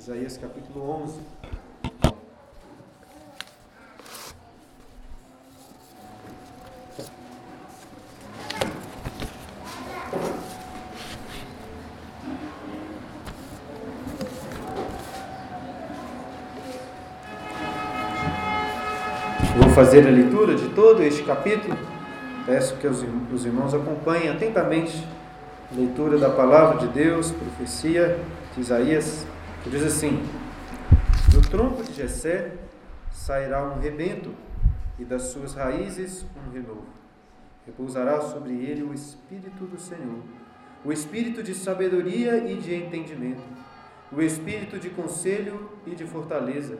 Isaías capítulo 11. Vou fazer a leitura de todo este capítulo. Peço que os irmãos acompanhem atentamente a leitura da palavra de Deus, profecia de Isaías, diz assim: Do tronco de Jessé sairá um rebento, e das suas raízes um renovo. Repousará sobre ele o Espírito do Senhor, o Espírito de sabedoria e de entendimento, o Espírito de conselho e de fortaleza,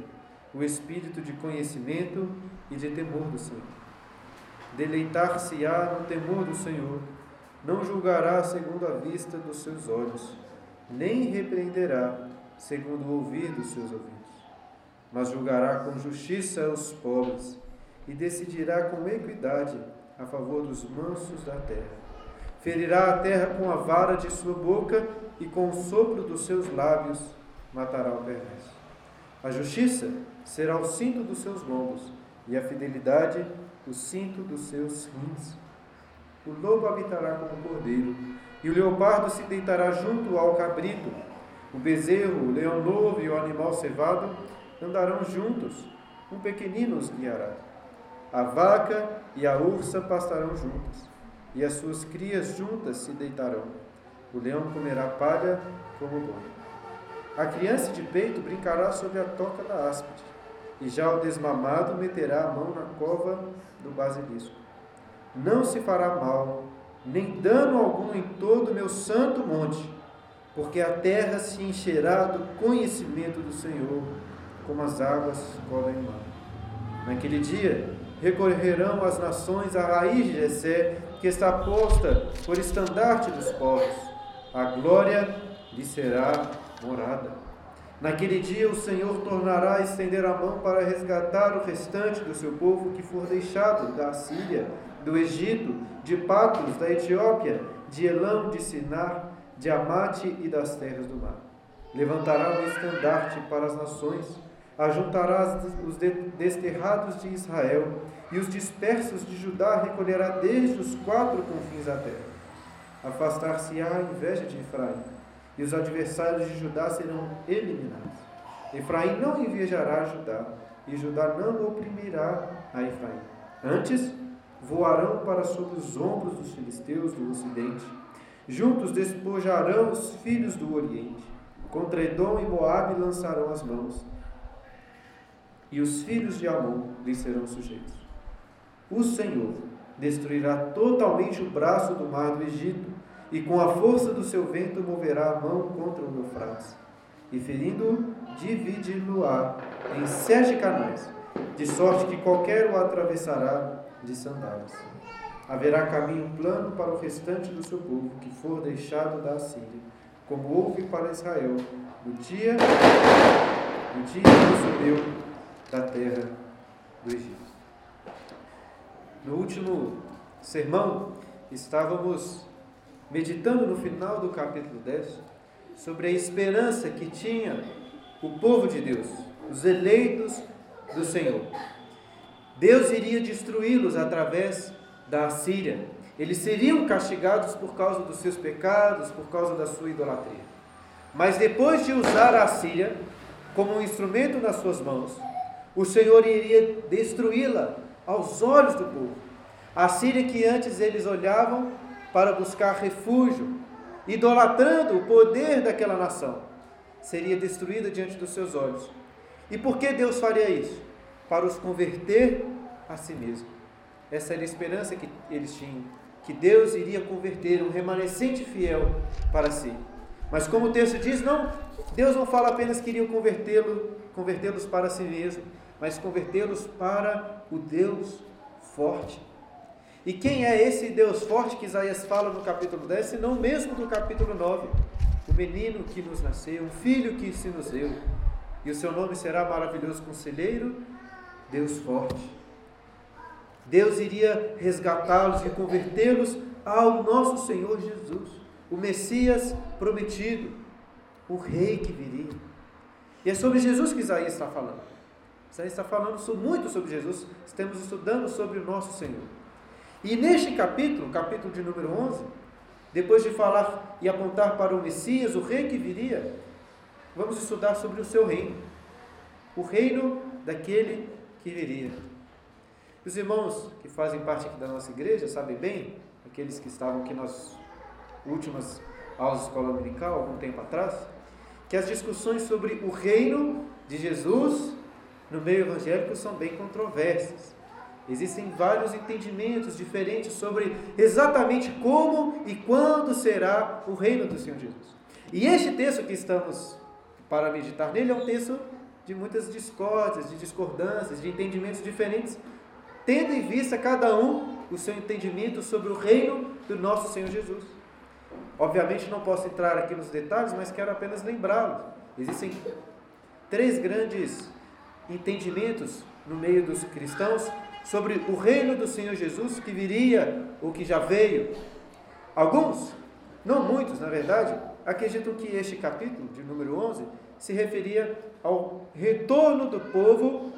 o Espírito de conhecimento e de temor do Senhor. Deleitar-se-á no temor do Senhor, não julgará segundo a vista dos seus olhos, nem repreenderá segundo o ouvir dos seus ouvidos, mas julgará com justiça os pobres e decidirá com equidade a favor dos mansos da terra. Ferirá a terra com a vara de sua boca e com o sopro dos seus lábios matará o perverso. A justiça será o cinto dos seus lombos e a fidelidade o cinto dos seus rins. O lobo habitará como cordeiro, e o leopardo se deitará junto ao cabrito. O bezerro, o leão novo e o animal cevado andarão juntos, um pequenino os guiará. A vaca e a ursa pastarão juntas, e as suas crias juntas se deitarão. O leão comerá palha como boi. A criança de peito brincará sobre a toca da áspide, e já o desmamado meterá a mão na cova do basilisco. Não se fará mal, nem dano algum em todo o meu santo monte, porque a terra se encherá do conhecimento do Senhor, como as águas cobrem o mar. Naquele dia recorrerão as nações à raiz de Jessé, que está posta por estandarte dos povos. A glória lhe será morada. Naquele dia o Senhor tornará a estender a mão para resgatar o restante do seu povo que for deixado da Síria, do Egito, de Patros, da Etiópia, de Elão, de Sinar, de Amate e das terras do mar. Levantará um estandarte para as nações, ajuntará os desterrados de Israel e os dispersos de Judá recolherá desde os quatro confins da terra. Afastar-se-á a inveja de Efraim e os adversários de Judá serão eliminados. Efraim não invejará Judá, e Judá não oprimirá a Efraim. Antes, voarão para sobre os ombros dos filisteus do ocidente. Juntos despojarão os filhos do oriente. Contra Edom e Moabe lançarão as mãos. E os filhos de Amon lhes serão sujeitos. O Senhor destruirá totalmente o braço do mar do Egito e com a força do seu vento moverá a mão contra o Eufrates, e ferindo-o, dividi-lo-á em sete canais, de sorte que qualquer o atravessará de sandálias. Haverá caminho plano para o restante do seu povo, que for deixado da Assíria, como houve para Israel no dia, no dia que subiu da terra do Egito. No último sermão, estávamos meditando no final do capítulo 10 sobre a esperança que tinha o povo de Deus, os eleitos do Senhor. Deus iria destruí-los através da Assíria. Eles seriam castigados por causa dos seus pecados, por causa da sua idolatria. Mas depois de usar a Assíria como um instrumento nas suas mãos, o Senhor iria destruí-la aos olhos do povo. A Síria que antes eles olhavam para buscar refúgio, idolatrando o poder daquela nação, seria destruída diante dos seus olhos. E por que Deus faria isso? Para os converter a si mesmo. Essa era a esperança que eles tinham, que Deus iria converter um remanescente fiel para si. Mas como o texto diz, não, Deus não fala apenas que iriam convertê-lo, convertê-los para si mesmo, mas convertê-los para o Deus forte, e quem é esse Deus forte que Isaías fala no capítulo 10, senão mesmo do capítulo 9? O menino que nos nasceu, um filho que se nos deu, e o seu nome será maravilhoso conselheiro, Deus forte. Deus iria resgatá-los e convertê-los ao nosso Senhor Jesus, o Messias prometido, o Rei que viria. E é sobre Jesus que Isaías está falando. Isaías está falando muito sobre Jesus, estamos estudando sobre o nosso Senhor. E neste capítulo, capítulo de número 11, depois de falar e apontar para o Messias, o rei que viria, vamos estudar sobre o seu reino. O reino daquele que viria. Os irmãos que fazem parte aqui da nossa igreja sabem bem, aqueles que estavam aqui nas últimas aulas de escola dominical, algum tempo atrás, que as discussões sobre o reino de Jesus no meio evangélico são bem controversas. Existem vários entendimentos diferentes sobre exatamente como e quando será o reino do Senhor Jesus. E este texto que estamos para meditar nele é um texto de muitas discórdias, de discordâncias, de entendimentos diferentes, tendo em vista cada um o seu entendimento sobre o reino do nosso Senhor Jesus. Obviamente não posso entrar aqui nos detalhes, mas quero apenas lembrá-los. Existem três grandes entendimentos no meio dos cristãos sobre o reino do Senhor Jesus que viria ou que já veio. Alguns, não muitos na verdade, acreditam que este capítulo, de número 11, se referia ao retorno do povo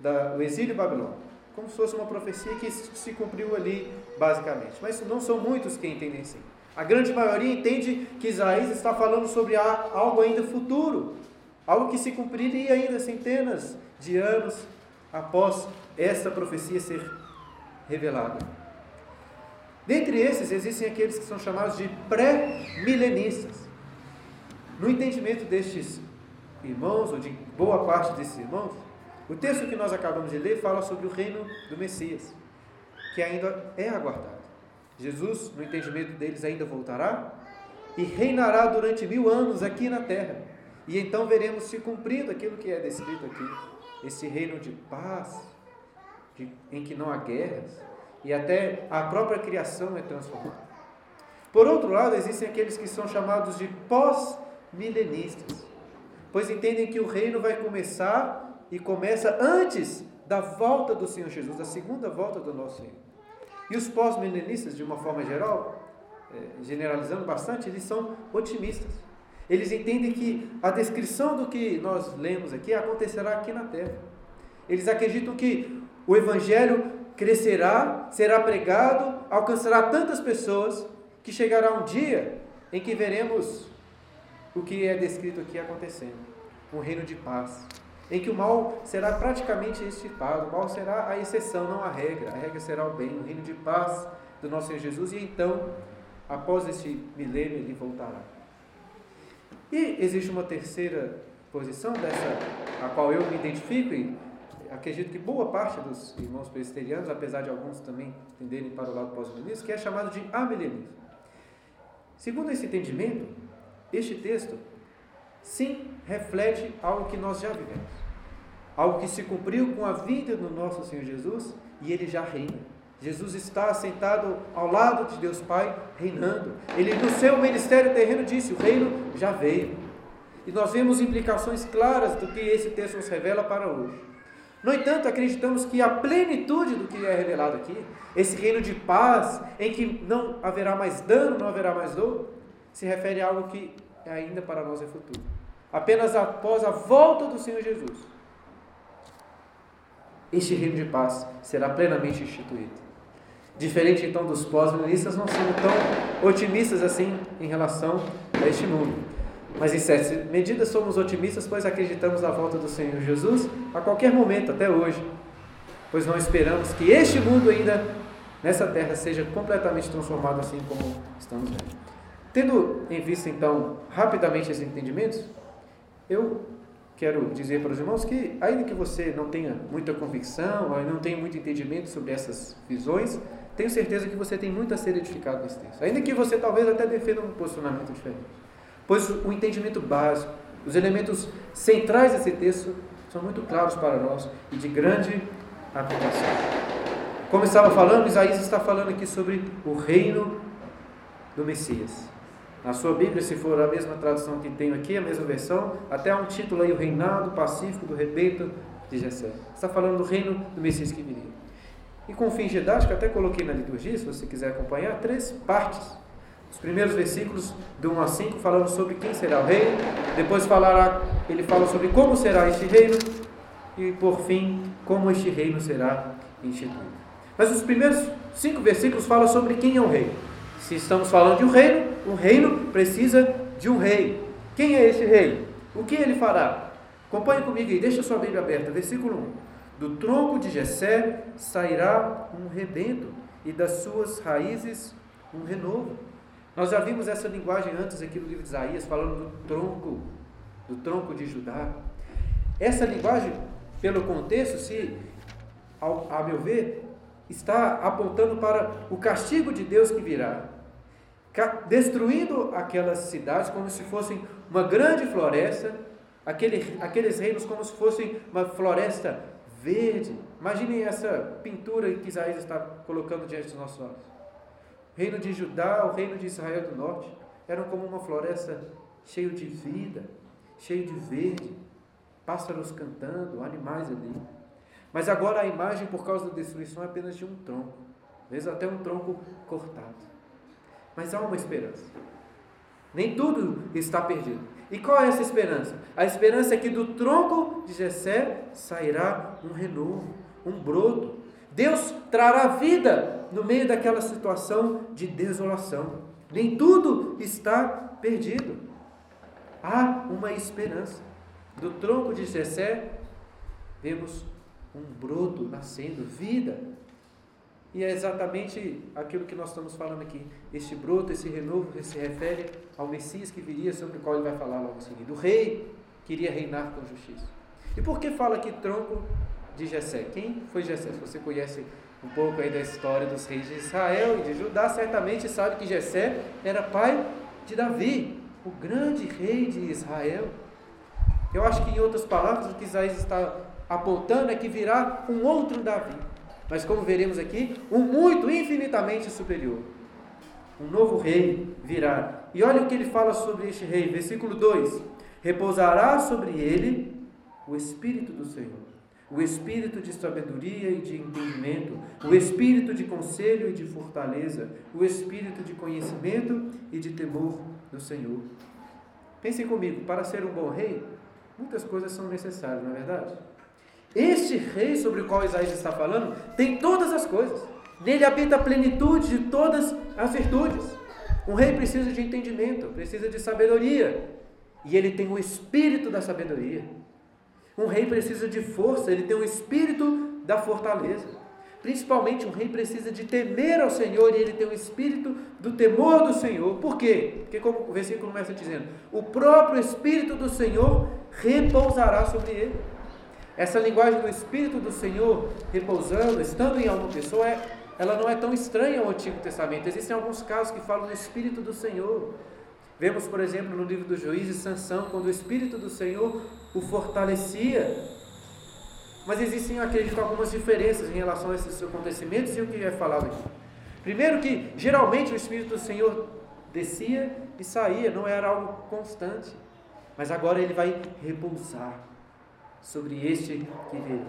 do exílio babilônico, como se fosse uma profecia que se cumpriu ali, basicamente. Mas não são muitos que entendem assim. A grande maioria entende que Isaías está falando sobre algo ainda futuro, algo que se cumpriria ainda centenas de anos após esta profecia ser revelada. Dentre esses, existem aqueles que são chamados de pré-milenistas. No entendimento destes irmãos, ou de boa parte desses irmãos, o texto que nós acabamos de ler fala sobre o reino do Messias, que ainda é aguardado. Jesus, no entendimento deles, ainda voltará e reinará durante mil anos aqui na terra. E então veremos se cumprindo aquilo que é descrito aqui: esse reino de paz, de, em que não há guerras, e até a própria criação é transformada. Por outro lado, existem aqueles que são chamados de pós-milenistas, pois entendem que o reino vai começar e começa antes da volta do Senhor Jesus, da segunda volta do nosso Senhor. E os pós-milenistas, de uma forma geral, é, generalizando bastante, eles são otimistas. Eles entendem que a descrição do que nós lemos aqui acontecerá aqui na terra. Eles acreditam que o Evangelho crescerá, será pregado, alcançará tantas pessoas que chegará um dia em que veremos o que é descrito aqui acontecendo um reino de paz, em que o mal será praticamente extirpado, o mal será a exceção, não a regra, a regra será o bem, o reino de paz do nosso Senhor Jesus, e então, após este milênio, ele voltará. E existe uma terceira posição, dessa a qual eu me identifico, e acredito que boa parte dos irmãos presbiterianos, apesar de alguns também tenderem para o lado pós-milenismo, que é chamado de amilenismo. Segundo esse entendimento, este texto sim reflete algo que nós já vivemos. Algo que se cumpriu com a vida do nosso Senhor Jesus e ele já reina. Jesus está sentado ao lado de Deus Pai, reinando. Ele, no seu ministério terreno, disse: O reino já veio. E nós vemos implicações claras do que esse texto nos revela para hoje. No entanto, acreditamos que a plenitude do que é revelado aqui, esse reino de paz, em que não haverá mais dano, não haverá mais dor, se refere a algo que ainda para nós é futuro. Apenas após a volta do Senhor Jesus, este reino de paz será plenamente instituído. Diferente então dos pós-milenistas, não somos tão otimistas assim em relação a este mundo. Mas em certa medida somos otimistas, pois acreditamos na volta do Senhor Jesus a qualquer momento, até hoje. Pois não esperamos que este mundo ainda nessa terra seja completamente transformado assim como estamos vendo. Tendo em vista então rapidamente esses entendimentos, eu quero dizer para os irmãos que, ainda que você não tenha muita convicção, não tenha muito entendimento sobre essas visões, tenho certeza que você tem muito a ser edificado nesse texto. Ainda que você talvez até defenda um posicionamento diferente. Pois o entendimento básico, os elementos centrais desse texto são muito claros para nós e de grande aplicação. Como estava falando, Isaías está falando aqui sobre o reino do Messias. Na sua Bíblia, se for a mesma tradução que tenho aqui, a mesma versão, até um título aí, o reinado pacífico do rebento de Jessé. Está falando do reino do Messias que viria. E com fim didático, até coloquei na liturgia, se você quiser acompanhar, três partes Os primeiros versículos, do 1 a 5, falando sobre quem será o rei. Depois falará, ele fala sobre como será este reino. E por fim, como este reino será instituído. Mas os primeiros cinco versículos falam sobre quem é o rei. Se estamos falando de um reino, o reino precisa de um rei. Quem é esse rei? O que ele fará? Acompanhe comigo aí, deixa sua Bíblia aberta. Versículo 1. Do tronco de Jessé sairá um rebento, e das suas raízes um renovo. Nós já vimos essa linguagem antes aqui no livro de Isaías, falando do tronco, do tronco de Judá. Essa linguagem, pelo contexto, se, ao, a meu ver, está apontando para o castigo de Deus que virá, destruindo aquelas cidades como se fossem uma grande floresta, aquele, aqueles reinos como se fossem uma floresta verde. Imaginem essa pintura que Isaías está colocando diante dos nossos olhos. O reino de Judá, o reino de Israel do norte, eram como uma floresta cheio de vida, cheio de verde, pássaros cantando, animais ali. Mas agora a imagem, por causa da destruição, é apenas de um tronco, às vezes até um tronco cortado. Mas há uma esperança. Nem tudo está perdido. E qual é essa esperança? A esperança é que do tronco de Jessé sairá um renovo, um broto. Deus trará vida no meio daquela situação de desolação. Nem tudo está perdido. Há uma esperança. Do tronco de Jessé vemos um broto nascendo, vida. E é exatamente aquilo que nós estamos falando aqui. Este broto, esse renovo, se refere ao Messias que viria, sobre o qual ele vai falar logo em seguida. O rei queria reinar com justiça. E por que fala aqui tronco de Jessé? Quem foi Jessé? Se você conhece um pouco aí da história dos reis de Israel e de Judá, certamente sabe que Jessé era pai de Davi, o grande rei de Israel. Eu acho que em outras palavras o que Isaías está apontando é que virá um outro Davi. Mas como veremos aqui, um muito infinitamente superior. Um novo rei virá. E olha o que ele fala sobre este rei, versículo 2: Repousará sobre ele o espírito do Senhor, o espírito de sabedoria e de entendimento, o espírito de conselho e de fortaleza, o espírito de conhecimento e de temor do Senhor. Pensem comigo, para ser um bom rei, muitas coisas são necessárias, não é verdade? Este rei sobre o qual Isaías está falando tem todas as coisas. Nele habita a plenitude de todas as virtudes. Um rei precisa de entendimento, precisa de sabedoria. E ele tem o espírito da sabedoria. Um rei precisa de força, ele tem o espírito da fortaleza. Principalmente um rei precisa de temer ao Senhor e ele tem o espírito do temor do Senhor. Por quê? Porque como o versículo começa dizendo, o próprio espírito do Senhor repousará sobre ele. Essa linguagem do Espírito do Senhor repousando, estando em alguma pessoa, é, ela não é tão estranha ao Antigo Testamento. Existem alguns casos que falam do Espírito do Senhor. Vemos, por exemplo, no livro dos Juízes, Sansão, quando o Espírito do Senhor o fortalecia. Mas existem, acredito, algumas diferenças em relação a esses acontecimentos e o que é falado aqui. Primeiro que, geralmente, o Espírito do Senhor descia e saía, não era algo constante. Mas agora ele vai repousar sobre este que veio.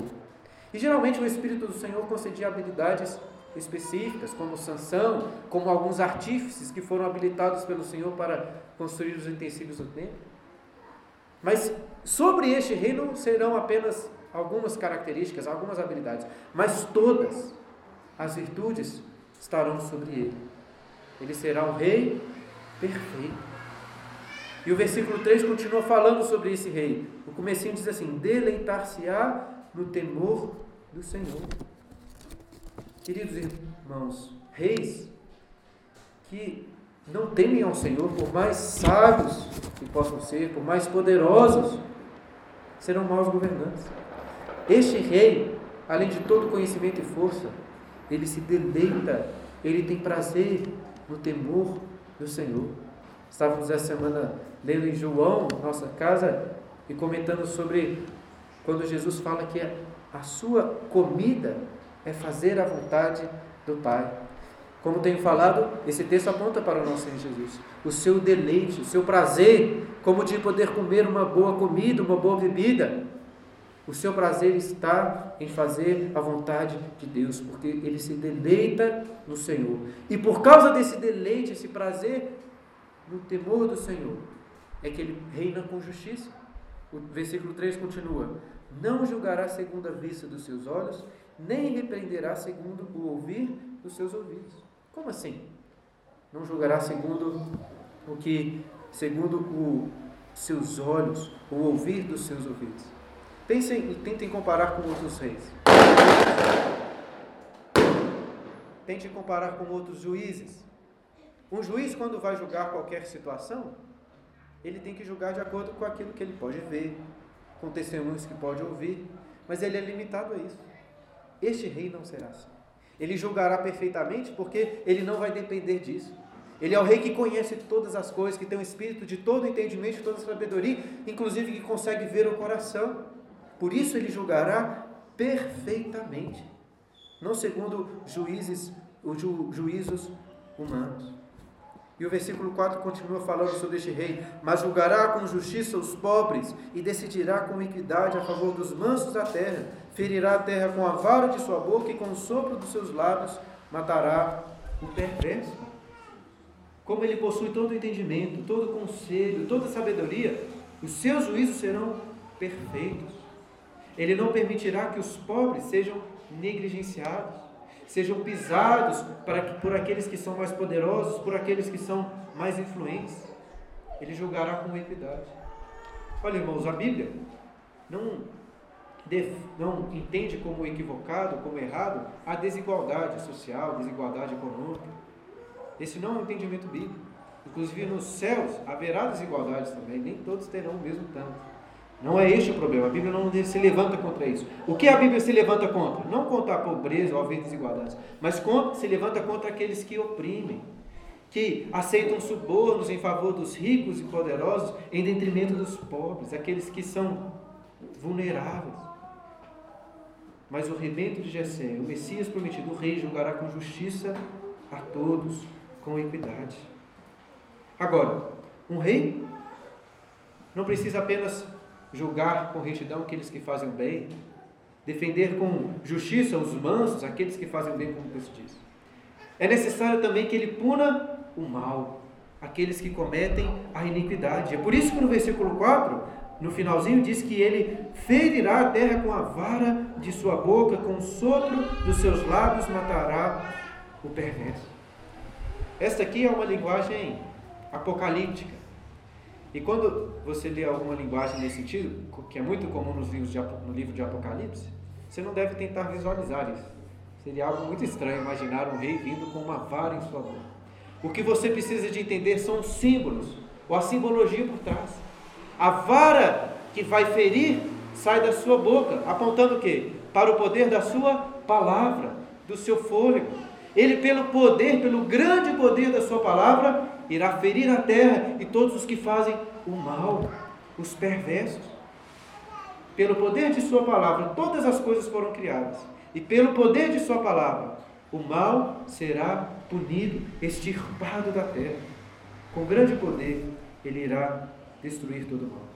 E geralmente o Espírito do Senhor concedia habilidades específicas, como Sansão, como alguns artífices que foram habilitados pelo Senhor para construir os utensílios do templo. Mas sobre este reino serão apenas algumas características, algumas habilidades, mas todas as virtudes estarão sobre ele. Ele será um rei perfeito. E o versículo 3 continua falando sobre esse rei. O comecinho diz assim: deleitar-se-á no temor do Senhor. Queridos irmãos, reis que não temem ao Senhor, por mais sábios que possam ser, por mais poderosos, serão maus governantes. Este rei, além de todo conhecimento e força, ele se deleita, ele tem prazer no temor do Senhor. Estávamos essa semana lendo em João, nossa casa, e comentando sobre quando Jesus fala que a sua comida é fazer a vontade do Pai. Como tenho falado, esse texto aponta para o nosso Senhor Jesus. O seu deleite, o seu prazer, como de poder comer uma boa comida, uma boa bebida. O seu prazer está em fazer a vontade de Deus, porque ele se deleita no Senhor. E por causa desse deleite, esse prazer no temor do Senhor, é que ele reina com justiça. O versículo 3 continua: Não julgará segundo a vista dos seus olhos, nem repreenderá segundo o ouvir dos seus ouvidos. Como assim? Não julgará segundo o que, segundo os seus olhos, o ouvir dos seus ouvidos. Pensem e tentem comparar com outros reis. Tente comparar com outros juízes. Um juiz, quando vai julgar qualquer situação, ele tem que julgar de acordo com aquilo que ele pode ver, com testemunhos que pode ouvir, mas ele é limitado a isso. Este rei não será assim. Ele julgará perfeitamente porque ele não vai depender disso. Ele é o rei que conhece todas as coisas, que tem o um espírito de todo entendimento, de toda sabedoria, inclusive que consegue ver o coração. Por isso ele julgará perfeitamente, não segundo juízes, ju, juízos humanos. E o versículo 4 continua falando sobre este rei: Mas julgará com justiça os pobres e decidirá com equidade a favor dos mansos da terra. Ferirá a terra com a vara de sua boca e com o sopro dos seus lábios matará o perverso. Como ele possui todo o entendimento, todo o conselho, toda a sabedoria, os seus juízos serão perfeitos. Ele não permitirá que os pobres sejam negligenciados, sejam pisados para que, por aqueles que são mais poderosos, por aqueles que são mais influentes. Ele julgará com equidade. Olha, irmãos, a Bíblia não, não entende como equivocado, como errado, a desigualdade social, desigualdade econômica. Esse não é um entendimento bíblico. Inclusive nos céus haverá desigualdades também, nem todos terão o mesmo tanto. Não é este o problema. A Bíblia não se levanta contra isso. O que a Bíblia se levanta contra? Não contra a pobreza ou a desigualdades, mas contra, se levanta contra aqueles que oprimem, que aceitam subornos em favor dos ricos e poderosos em detrimento dos pobres, aqueles que são vulneráveis. Mas o rebento de Jessé, o Messias prometido, o rei julgará com justiça a todos, com equidade. Agora, um rei não precisa apenas julgar com retidão aqueles que fazem o bem, defender com justiça os mansos, aqueles que fazem o bem, como Deus diz. É necessário também que ele puna o mal, aqueles que cometem a iniquidade. É por isso que no versículo 4, no finalzinho, diz que ele ferirá a terra com a vara de sua boca, com o sopro dos seus lábios matará o perverso. Esta aqui é uma linguagem apocalíptica. E quando você lê alguma linguagem nesse sentido, que é muito comum nos livros de, no livro de Apocalipse, você não deve tentar visualizar isso. Seria algo muito estranho imaginar um rei vindo com uma vara em sua mão. O que você precisa de entender são os símbolos, ou a simbologia por trás. A vara que vai ferir sai da sua boca, apontando o quê? Para o poder da sua palavra, do seu fôlego. Ele, pelo poder, pelo grande poder da sua palavra, irá ferir a terra e todos os que fazem o mal, os perversos. Pelo poder de Sua palavra, todas as coisas foram criadas, e pelo poder de Sua palavra, o mal será punido, extirpado da terra. Com grande poder, Ele irá destruir todo o mal.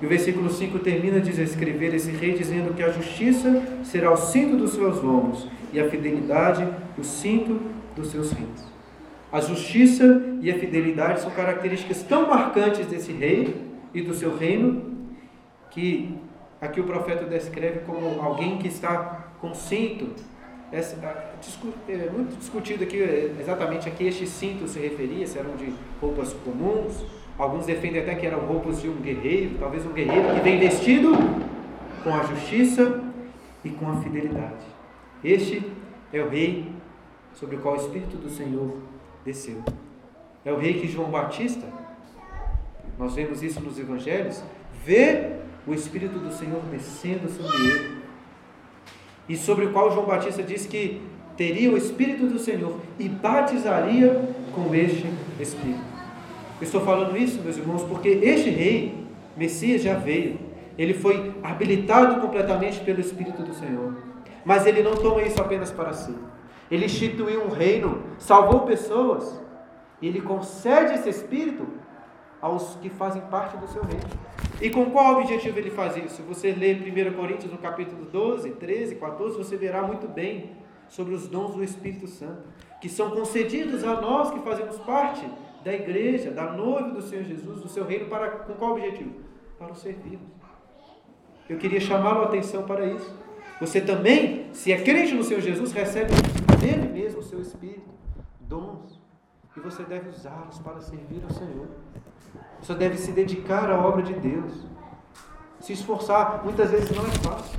E o versículo 5 termina de escrever esse rei dizendo que a justiça será o cinto dos seus lombos e a fidelidade o cinto dos seus rins. A justiça e a fidelidade são características tão marcantes desse rei e do seu reino que aqui o profeta descreve como alguém que está com cinto. É, é muito discutido aqui é, exatamente a que este cinto se referia, se eram de roupas comuns. Alguns defendem até que eram roupas de um guerreiro, talvez um guerreiro que vem vestido com a justiça e com a fidelidade. Este é o rei sobre o qual o Espírito do Senhor desceu. É o rei que João Batista, nós vemos isso nos evangelhos, vê o Espírito do Senhor descendo sobre ele. E sobre o qual João Batista diz que teria o Espírito do Senhor e batizaria com este Espírito. Eu estou falando isso, meus irmãos, porque este rei, Messias, já veio. Ele foi habilitado completamente pelo Espírito do Senhor. Mas ele não toma isso apenas para si. Ele instituiu um reino, salvou pessoas, e ele concede esse espírito aos que fazem parte do seu reino. E com qual objetivo ele faz isso? Você lê 1 Coríntios no capítulo 12, 13, 14, você verá muito bem sobre os dons do Espírito Santo, que são concedidos a nós que fazemos parte da igreja, da noiva do Senhor Jesus, do seu reino, para com qual objetivo? Para o servirmos. Eu queria chamá-lo a atenção para isso. Você também, se é crente no Senhor Jesus, recebe dele mesmo o seu Espírito, dons, e você deve usá-los para servir ao Senhor. Você deve se dedicar à obra de Deus. Se esforçar, muitas vezes não é fácil.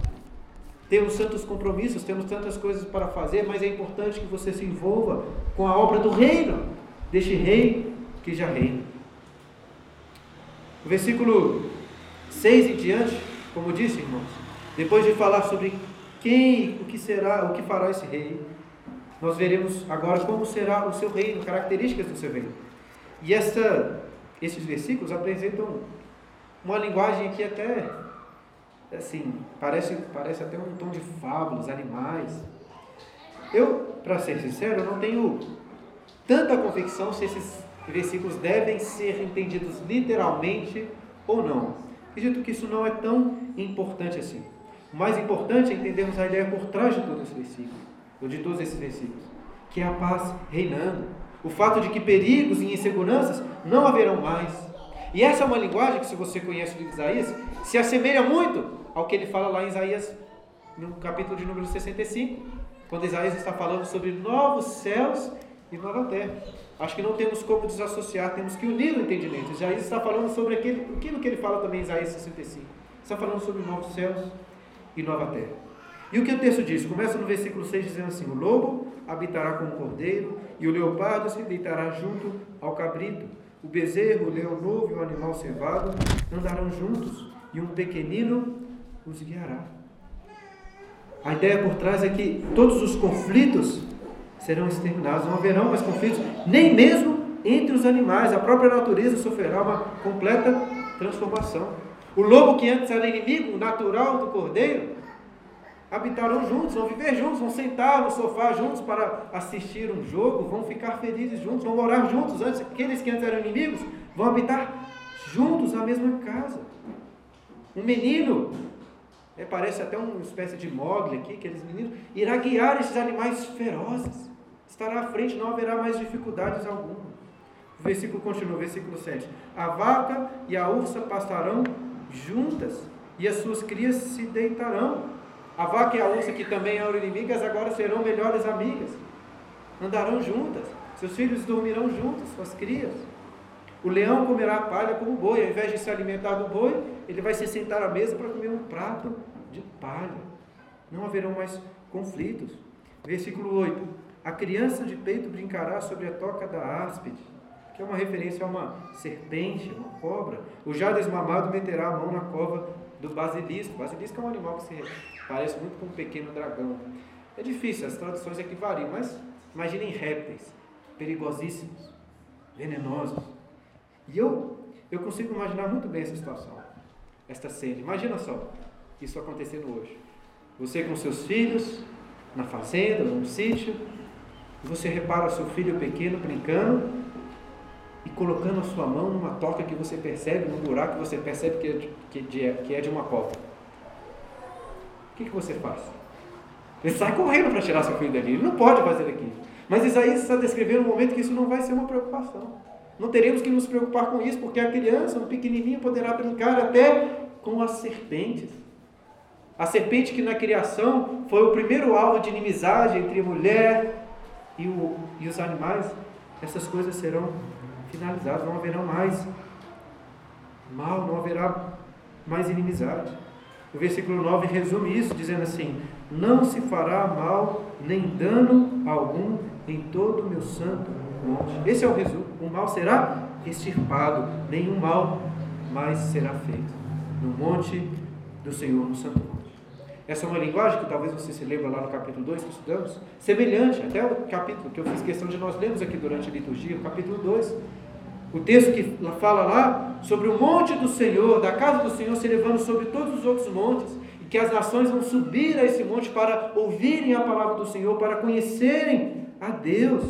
Temos tantos compromissos, temos tantas coisas para fazer, mas é importante que você se envolva com a obra do reino, deste rei que já reina. O versículo 6 em diante, como disse, irmãos, depois de falar sobre quem, o que será, o que fará esse rei, nós veremos agora como será o seu reino, características do seu reino. E essa esses versículos apresentam uma linguagem que até assim, parece, parece até um tom de fábulas, animais. Eu, para ser sincero, não tenho tanta convicção se esses versículos devem ser entendidos literalmente ou não. Acredito que isso não é tão importante assim. O mais importante é entendermos a ideia por trás de todo esse versículo, de todos esses versículos, que é a paz reinando, o fato de que perigos e inseguranças não haverão mais. E essa é uma linguagem que, se você conhece de Isaías, se assemelha muito ao que ele fala lá em Isaías, no capítulo de número 65, quando Isaías está falando sobre novos céus e nova terra. Acho que não temos como desassociar, temos que unir o entendimento. Isaías está falando sobre aquilo, aquilo que ele fala também em Isaías 65. Está falando sobre novos céus e nova terra. E o que o texto diz? Começa no versículo 6 dizendo assim: O lobo habitará com o cordeiro, e o leopardo se deitará junto ao cabrito. O bezerro, o leão novo e o animal cevado andarão juntos, e um pequenino os guiará. A ideia por trás é que todos os conflitos serão exterminados, não haverão mais conflitos, nem mesmo entre os animais. A própria natureza sofrerá uma completa transformação. O lobo que antes era inimigo natural do cordeiro, habitarão juntos, vão viver juntos, vão sentar no sofá juntos para assistir um jogo, vão ficar felizes juntos, vão morar juntos. Antes, aqueles que antes eram inimigos vão habitar juntos na mesma casa. Um menino, é, parece até uma espécie de mogli aqui, aqueles meninos, irá guiar esses animais ferozes. Estará à frente, não haverá mais dificuldades alguma. O versículo continua, versículo 7. A vaca e a ursa passarão juntas, e as suas crias se deitarão. A vaca e a onça, que também eram inimigas, agora serão melhores amigas. Andarão juntas. Seus filhos dormirão juntos, suas crias. O leão comerá palha como boi. Ao invés de se alimentar do boi, ele vai se sentar à mesa para comer um prato de palha. Não haverão mais conflitos. Versículo 8. A criança de peito brincará sobre a toca da áspide, que é uma referência a uma serpente, uma cobra. O já desmamado meterá a mão na cova do basilisco. O basilisco é um animal que se Parece muito com um pequeno dragão. É difícil, as traduções aqui variam, mas imaginem répteis perigosíssimos, venenosos. E eu, eu consigo imaginar muito bem essa situação, esta cena. Imagina só isso acontecendo hoje. Você com seus filhos, na fazenda, num sítio, você repara seu filho pequeno brincando e colocando a sua mão numa toca que você percebe, num buraco que você percebe que é de, que é, que é de uma cobra. O que, que você faz? Ele sai correndo para tirar seu filho dali. Ele não pode fazer aquilo. Mas Isaías está descrevendo um momento que isso não vai ser uma preocupação. Não teremos que nos preocupar com isso, porque a criança, um pequenininho, poderá brincar até com as serpentes. A serpente que na criação foi o primeiro alvo de inimizade entre a mulher e, o, e os animais, essas coisas serão finalizadas, não haverá mais mal, não haverá mais inimizade. O versículo 9 resume isso, dizendo assim: Não se fará mal nem dano algum em todo o meu santo monte. Esse é o resumo. O mal será extirpado, nenhum mal mais será feito no monte do Senhor, no santo monte. Essa é uma linguagem que talvez você se lembre lá no capítulo 2 que estudamos, semelhante até o capítulo que eu fiz questão de nós lermos aqui durante a liturgia, o capítulo 2 o texto que fala lá sobre o monte do Senhor, da casa do Senhor se elevando sobre todos os outros montes, e que as nações vão subir a esse monte para ouvirem a palavra do Senhor, para conhecerem a Deus.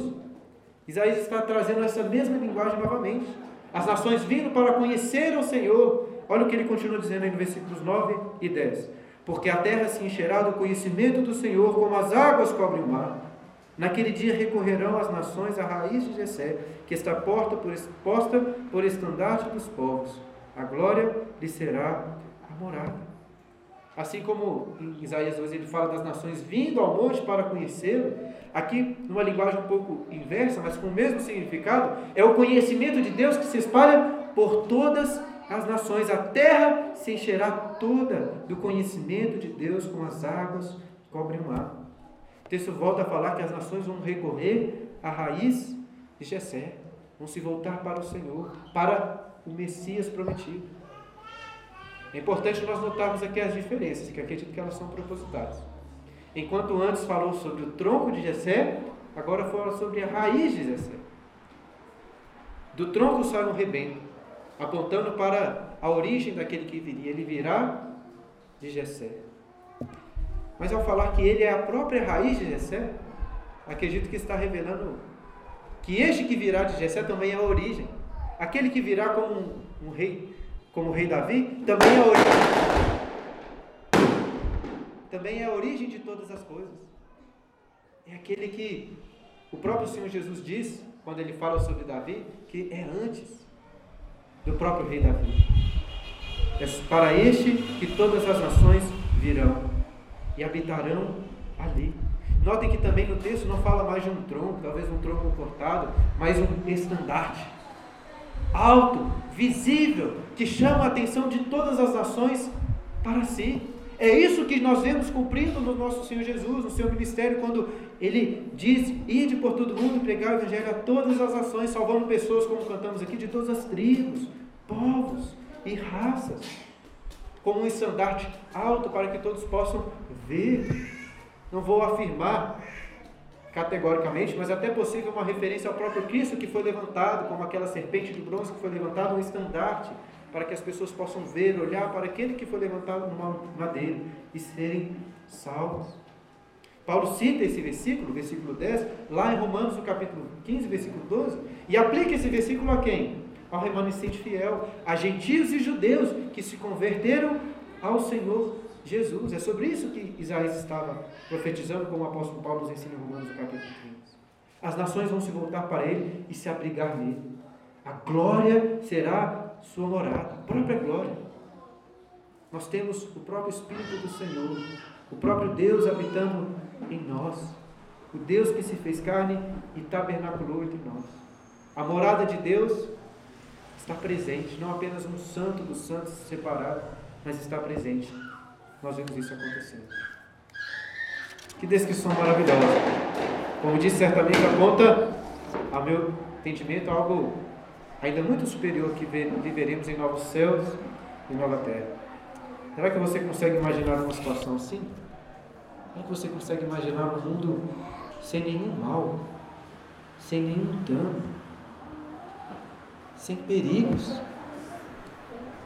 Isaías está trazendo essa mesma linguagem novamente. As nações vindo para conhecer o Senhor. Olha o que ele continua dizendo aí no versículos 9 e 10. Porque a terra se encherá do conhecimento do Senhor, como as águas cobrem o mar. Naquele dia recorrerão as nações à raiz de Jessé, que está porta por, posta por estandarte dos povos. A glória lhe será a morada. Assim como em Isaías 2 ele fala das nações vindo ao monte para conhecê-lo, aqui numa linguagem um pouco inversa, mas com o mesmo significado, é o conhecimento de Deus que se espalha por todas as nações. A terra se encherá toda do conhecimento de Deus com as águas cobrem o mar. Texto volta a falar que as nações vão recorrer à raiz de Jessé, vão se voltar para o Senhor, para o Messias prometido. É importante nós notarmos aqui as diferenças, que acredito que elas são propositais. Enquanto antes falou sobre o tronco de Jessé, agora fala sobre a raiz de Jessé. Do tronco sai um rebento, apontando para a origem daquele que viria. Ele virá de Jessé. Mas ao falar que ele é a própria raiz de Jessé, acredito que está revelando que este que virá de Jessé também é a origem. Aquele que virá como um, um rei como o rei Davi, também é a origem. Também é a origem de todas as coisas. É aquele que o próprio Senhor Jesus diz, quando ele fala sobre Davi, que é antes do próprio rei Davi. É para este que todas as nações virão e habitarão ali. Notem que também no texto não fala mais de um tronco, talvez um tronco cortado, mas um estandarte alto, visível, que chama a atenção de todas as nações para si. É isso que nós vemos cumprindo no nosso Senhor Jesus, no seu ministério, quando ele diz: Ide por todo mundo pregar o Evangelho a todas as nações, salvando pessoas, como cantamos aqui, de todas as tribos, povos e raças, como um estandarte alto para que todos possam ver. Não vou afirmar categoricamente, mas até possível uma referência ao próprio Cristo que foi levantado, como aquela serpente de bronze que foi levantado, um estandarte, para que as pessoas possam ver, olhar para aquele que foi levantado numa madeira e serem salvos. Paulo cita esse versículo, versículo 10, lá em Romanos, no capítulo 15, versículo 12, e aplica esse versículo a quem? Ao remanescente fiel, a gentios e judeus que se converteram ao Senhor Jesus. É sobre isso que Isaías estava profetizando, como o apóstolo Paulo nos ensina em Romanos, no capítulo 15. As nações vão se voltar para ele e se abrigar nele. A glória será sua morada, a própria glória. Nós temos o próprio Espírito do Senhor, o próprio Deus habitando em nós, o Deus que se fez carne e tabernaculou entre nós. A morada de Deus está presente, não apenas um santo dos santos separado, mas está presente nós vemos isso acontecendo. Que descrição maravilhosa. Como disse, certamente aponta, a meu entendimento, algo ainda muito superior que viveremos em novos céus e nova terra. Será que você consegue imaginar uma situação assim? Será que você consegue imaginar um mundo sem nenhum mal, sem nenhum dano, sem perigos?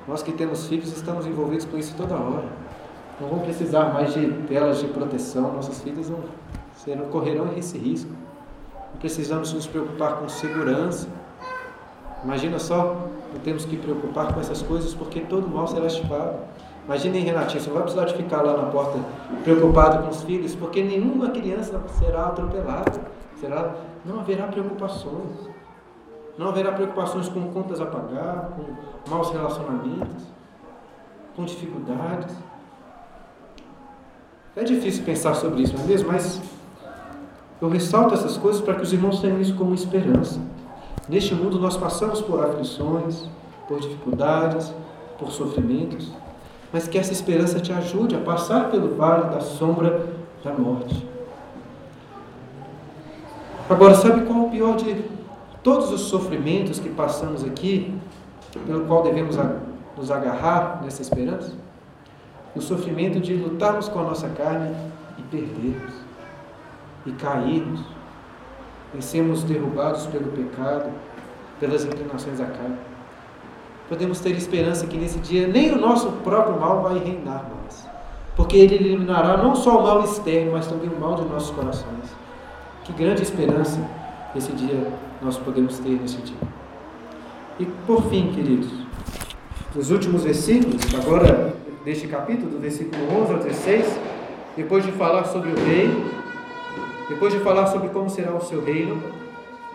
Nós que temos filhos estamos envolvidos com isso toda hora não vão precisar mais de telas de proteção, nossas filhas não serão, correrão esse risco. Não precisamos nos preocupar com segurança. Imagina só, não temos que preocupar com essas coisas porque todo mal será estivado. Imaginem, Renatinho, você não vai precisar de ficar lá na porta preocupado com os filhos, porque nenhuma criança será atropelada. Será, não haverá preocupações. Não haverá preocupações com contas a pagar, com maus relacionamentos, com dificuldades. É difícil pensar sobre isso, não é mesmo? Mas eu ressalto essas coisas para que os irmãos tenham isso como esperança. Neste mundo nós passamos por aflições, por dificuldades, por sofrimentos, mas que essa esperança te ajude a passar pelo vale da sombra da morte. Agora, sabe qual é o pior de todos os sofrimentos que passamos aqui, pelo qual devemos nos agarrar nessa esperança? o sofrimento de lutarmos com a nossa carne e perdermos, e cairmos, e sermos derrubados pelo pecado, pelas inclinações da carne. Podemos ter esperança que nesse dia nem o nosso próprio mal vai reinar mais, porque ele eliminará não só o mal externo, mas também o mal de nossos corações. Que grande esperança esse dia nós podemos ter nesse dia. E por fim, queridos, os últimos versículos, agora deste capítulo, do versículo 11 ao 16, depois de falar sobre o rei, depois de falar sobre como será o seu reino,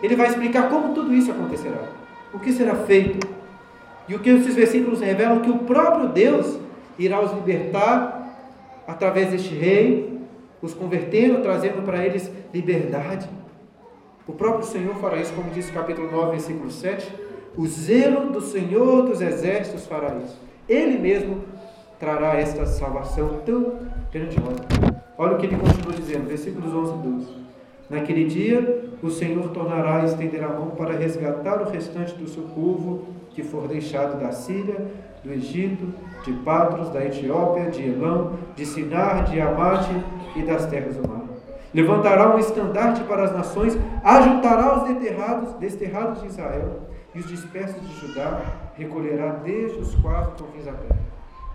ele vai explicar como tudo isso acontecerá, o que será feito. E o que esses versículos revelam que o próprio Deus irá os libertar através deste rei, os convertendo, trazendo para eles liberdade. O próprio Senhor fará isso, como diz o capítulo 9, versículo 7. O zelo do Senhor dos exércitos fará isso. Ele mesmo trará esta salvação tão grandiosa. Olha o que ele continua dizendo, versículos 11 e 12. Naquele dia, o Senhor tornará a estender a mão para resgatar o restante do seu povo que for deixado da Síria, do Egito, de Patros, da Etiópia, de Elão, de Sinar, de Amate e das terras do mar. Levantará um estandarte para as nações, ajuntará os desterrados, desterrados de Israel e os dispersos de Judá, recolherá desde os quatro confins da terra.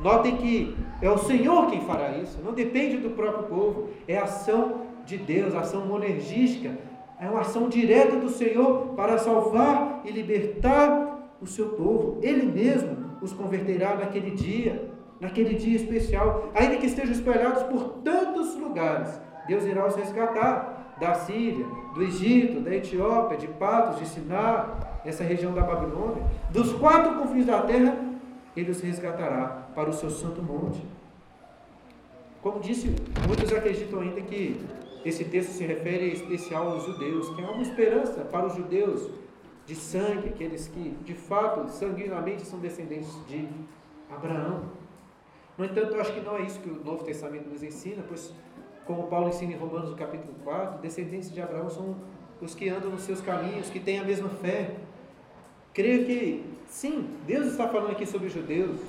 Notem que é o Senhor quem fará isso, não depende do próprio povo, é ação de Deus, ação monergística, é uma ação direta do Senhor para salvar e libertar o seu povo. Ele mesmo os converterá naquele dia, naquele dia especial, ainda que estejam espalhados por tantos lugares. Deus irá os resgatar da Síria, do Egito, da Etiópia, de Patos, de Sinar, essa região da Babilônia, dos quatro confins da terra, ele os resgatará para o seu santo monte. Como disse, muitos acreditam ainda que esse texto se refere em especial aos judeus, que é uma esperança para os judeus de sangue, aqueles que de fato sanguinamente são descendentes de Abraão. No entanto, eu acho que não é isso que o Novo Testamento nos ensina, pois, como Paulo ensina em Romanos no capítulo 4, descendentes de Abraão são os que andam nos seus caminhos, que têm a mesma fé. Creio que, sim, Deus está falando aqui sobre judeus,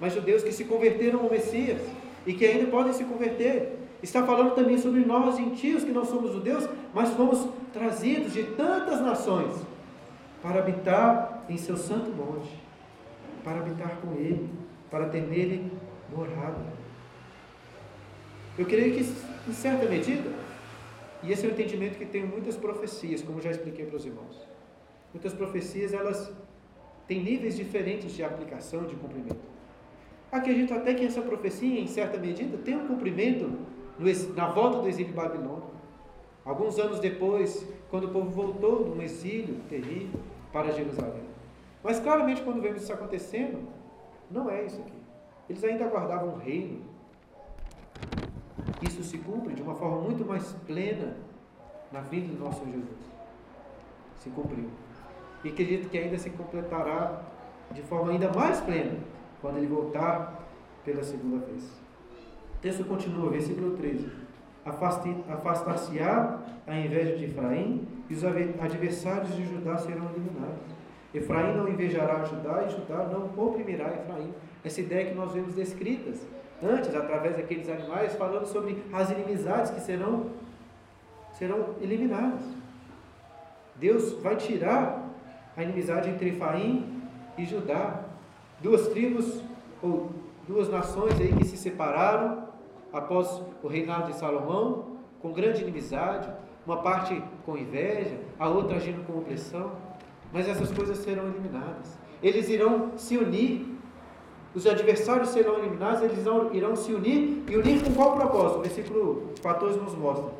mas judeus que se converteram ao Messias e que ainda podem se converter. Está falando também sobre nós, gentios, que não somos judeus, mas fomos trazidos de tantas nações para habitar em seu santo monte, para habitar com Ele, para ter nele morada. Eu creio que, em certa medida, e esse é o entendimento que tem muitas profecias, como já expliquei para os irmãos. Muitas profecias, elas têm níveis diferentes de aplicação, de cumprimento. Acredito até que essa profecia, em certa medida, tem um cumprimento na volta do exílio babilônico. Alguns anos depois, quando o povo voltou de um exílio terrível para Jerusalém. Mas claramente, quando vemos isso acontecendo, não é isso aqui. Eles ainda aguardavam o reino. Isso se cumpre de uma forma muito mais plena na vida do nosso Jesus. Se cumpriu. E acredito que ainda se completará de forma ainda mais plena quando ele voltar pela segunda vez. O texto continua, versículo 13. Afastar-se-á a inveja de Efraim, e os adversários de Judá serão eliminados. Efraim não invejará Judá, e Judá não oprimirá Efraim. Essa ideia que nós vemos descritas antes, através daqueles animais, falando sobre as inimizades que serão, serão eliminadas. Deus vai tirar a inimizade entre Efraim e Judá. Duas tribos, ou duas nações aí que se separaram após o reinado de Salomão, com grande inimizade, uma parte com inveja, a outra agindo com opressão, mas essas coisas serão eliminadas. Eles irão se unir, os adversários serão eliminados, eles irão se unir, e unir com qual propósito? O versículo 14 nos mostra.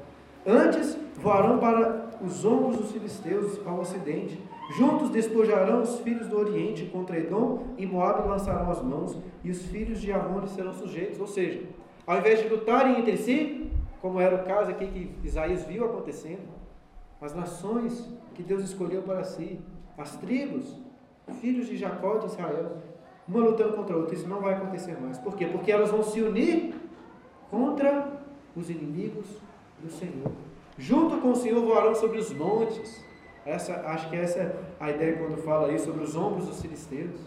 Antes voarão para os ombros dos filisteus ao ocidente, Juntos despojarão os filhos do Oriente contra Edom e Moab lançarão as mãos, e os filhos de Amon serão sujeitos. Ou seja, ao invés de lutarem entre si, como era o caso aqui que Isaías viu acontecendo, as nações que Deus escolheu para si, as tribos, filhos de Jacó e de Israel, uma lutando contra a outra, isso não vai acontecer mais. Por quê? Porque elas vão se unir contra os inimigos do Senhor. Junto com o Senhor voarão sobre os montes essa, acho que essa é a ideia quando fala aí sobre os ombros dos filisteus.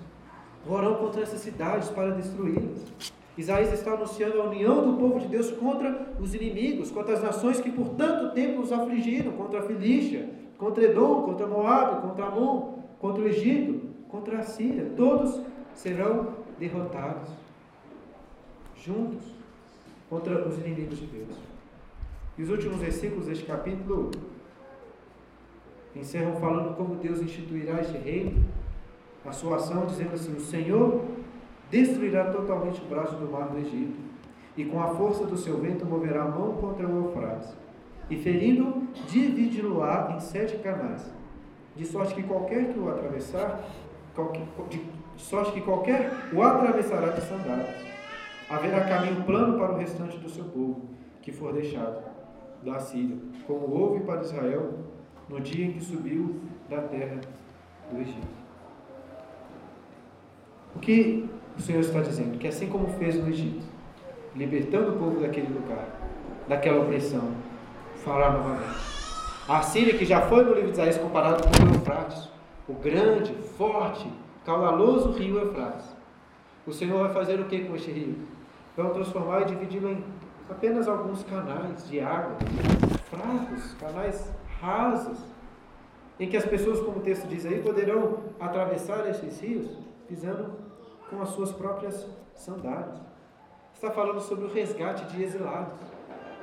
Vorão contra essas cidades para destruí-las. Isaías está anunciando a união do povo de Deus contra os inimigos, contra as nações que por tanto tempo os afligiram, contra a Filístia, contra Edom, contra Moab, contra Amon, contra o Egito, contra a Síria. Todos serão derrotados juntos contra os inimigos de Deus. E os últimos versículos deste capítulo encerram falando como Deus instituirá este reino a sua ação, dizendo assim: O Senhor destruirá totalmente o braço do mar do Egito, e com a força do seu vento moverá a mão contra o Eufrates, e ferindo, dividi-lo-á em sete canais, de sorte que qualquer que o atravessar, qualquer, de sorte que qualquer o atravessará de sandálias. Haverá caminho plano para o restante do seu povo, que for deixado da Síria, como houve para Israel no dia em que subiu da terra do Egito. O que o Senhor está dizendo? Que assim como fez no Egito, libertando o povo daquele lugar, daquela opressão, fará novamente. A Síria, que já foi no livro de Isaías comparado com o Eufrates, o grande, forte, caudaloso rio Eufrates. O Senhor vai fazer o que com este rio? Vai transformar e dividi-lo em apenas alguns canais de água, fracos, canais rasos, em que as pessoas, como o texto diz aí, poderão atravessar esses rios pisando com as suas próprias sandálias. Está falando sobre o resgate de exilados,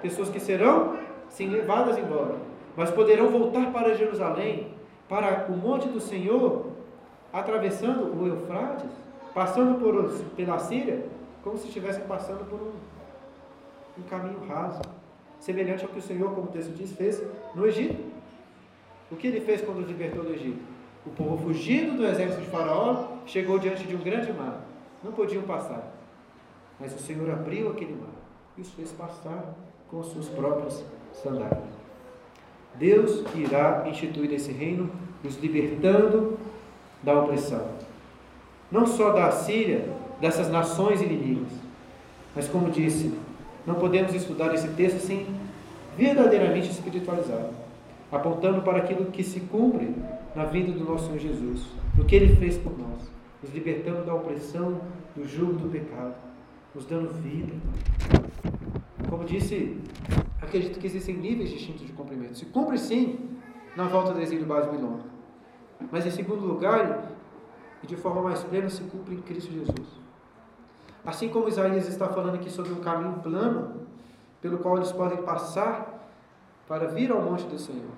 pessoas que serão sim levadas embora, mas poderão voltar para Jerusalém, para o monte do Senhor, atravessando o Eufrates, passando por, pela Síria, como se estivessem passando por um, um caminho raso, semelhante ao que o Senhor, como o texto diz, fez no Egito. O que ele fez quando libertou do Egito? O povo fugindo do exército de Faraó chegou diante de um grande mar. Não podiam passar. Mas o Senhor abriu aquele mar e os fez passar com as suas próprias sandálias. Deus irá instituir esse reino, nos libertando da opressão. Não só da Síria, dessas nações inimigas, mas como disse, não podemos estudar esse texto sem verdadeiramente espiritualizar, apontando para aquilo que se cumpre na vida do nosso Senhor Jesus, no que ele fez por nós, nos libertando da opressão, do jugo do pecado, nos dando vida. Como disse, acredito que existem níveis distintos de cumprimento. Se cumpre sim na volta do exílio babilônico. Mas em segundo lugar, e de forma mais plena, se cumpre em Cristo Jesus. Assim como Isaías está falando aqui sobre um caminho plano, pelo qual eles podem passar para vir ao monte do Senhor.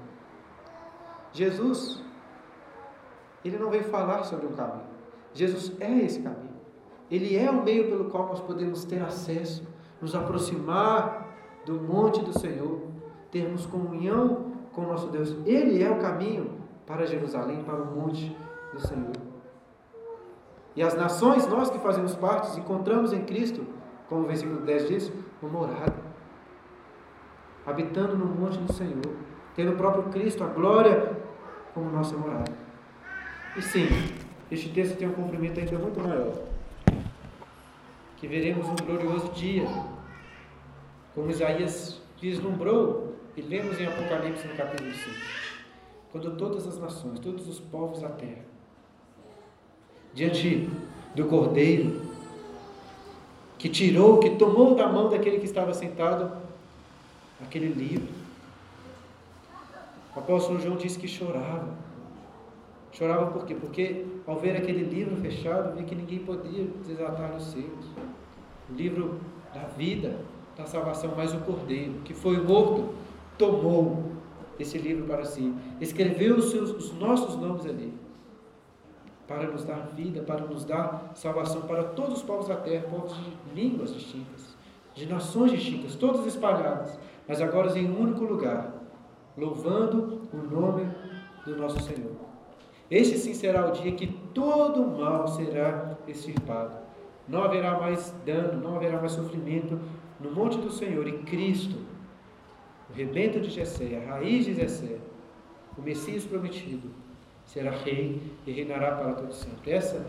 Jesus, ele não veio falar sobre um caminho. Jesus é esse caminho. Ele é o meio pelo qual nós podemos ter acesso, nos aproximar do monte do Senhor, termos comunhão com o nosso Deus. Ele é o caminho para Jerusalém, para o monte do Senhor. E as nações, nós que fazemos parte, encontramos em Cristo, como o versículo 10 diz, uma morada. Habitando no monte do Senhor, tendo o próprio Cristo, a glória, como nossa morada. E sim, este texto tem um cumprimento ainda muito maior. Que veremos um glorioso dia, como Isaías vislumbrou, e lemos em Apocalipse no capítulo 5. Quando todas as nações, todos os povos da terra, diante do cordeiro, que tirou, que tomou da mão daquele que estava sentado aquele livro. O apóstolo João disse que chorava. Chorava por quê? Porque ao ver aquele livro fechado, vi que ninguém podia desatar os seus. O livro da vida, da salvação, mas o cordeiro, que foi morto, tomou esse livro para si, escreveu os, seus, os nossos nomes ali para nos dar vida, para nos dar salvação para todos os povos da terra, povos de línguas distintas, de nações distintas, todos espalhados, mas agora em um único lugar, louvando o nome do nosso Senhor. Este sim será o dia que todo mal será extirpado. Não haverá mais dano, não haverá mais sofrimento no monte do Senhor e Cristo, o rebento de Jessé, a raiz de Jessé, o Messias prometido, será rei e reinará para todo sempre. Essa,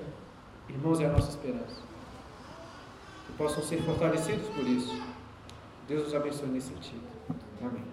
irmãos, é a nossa esperança. Que possam ser fortalecidos por isso. Deus os abençoe nesse sentido. Amém.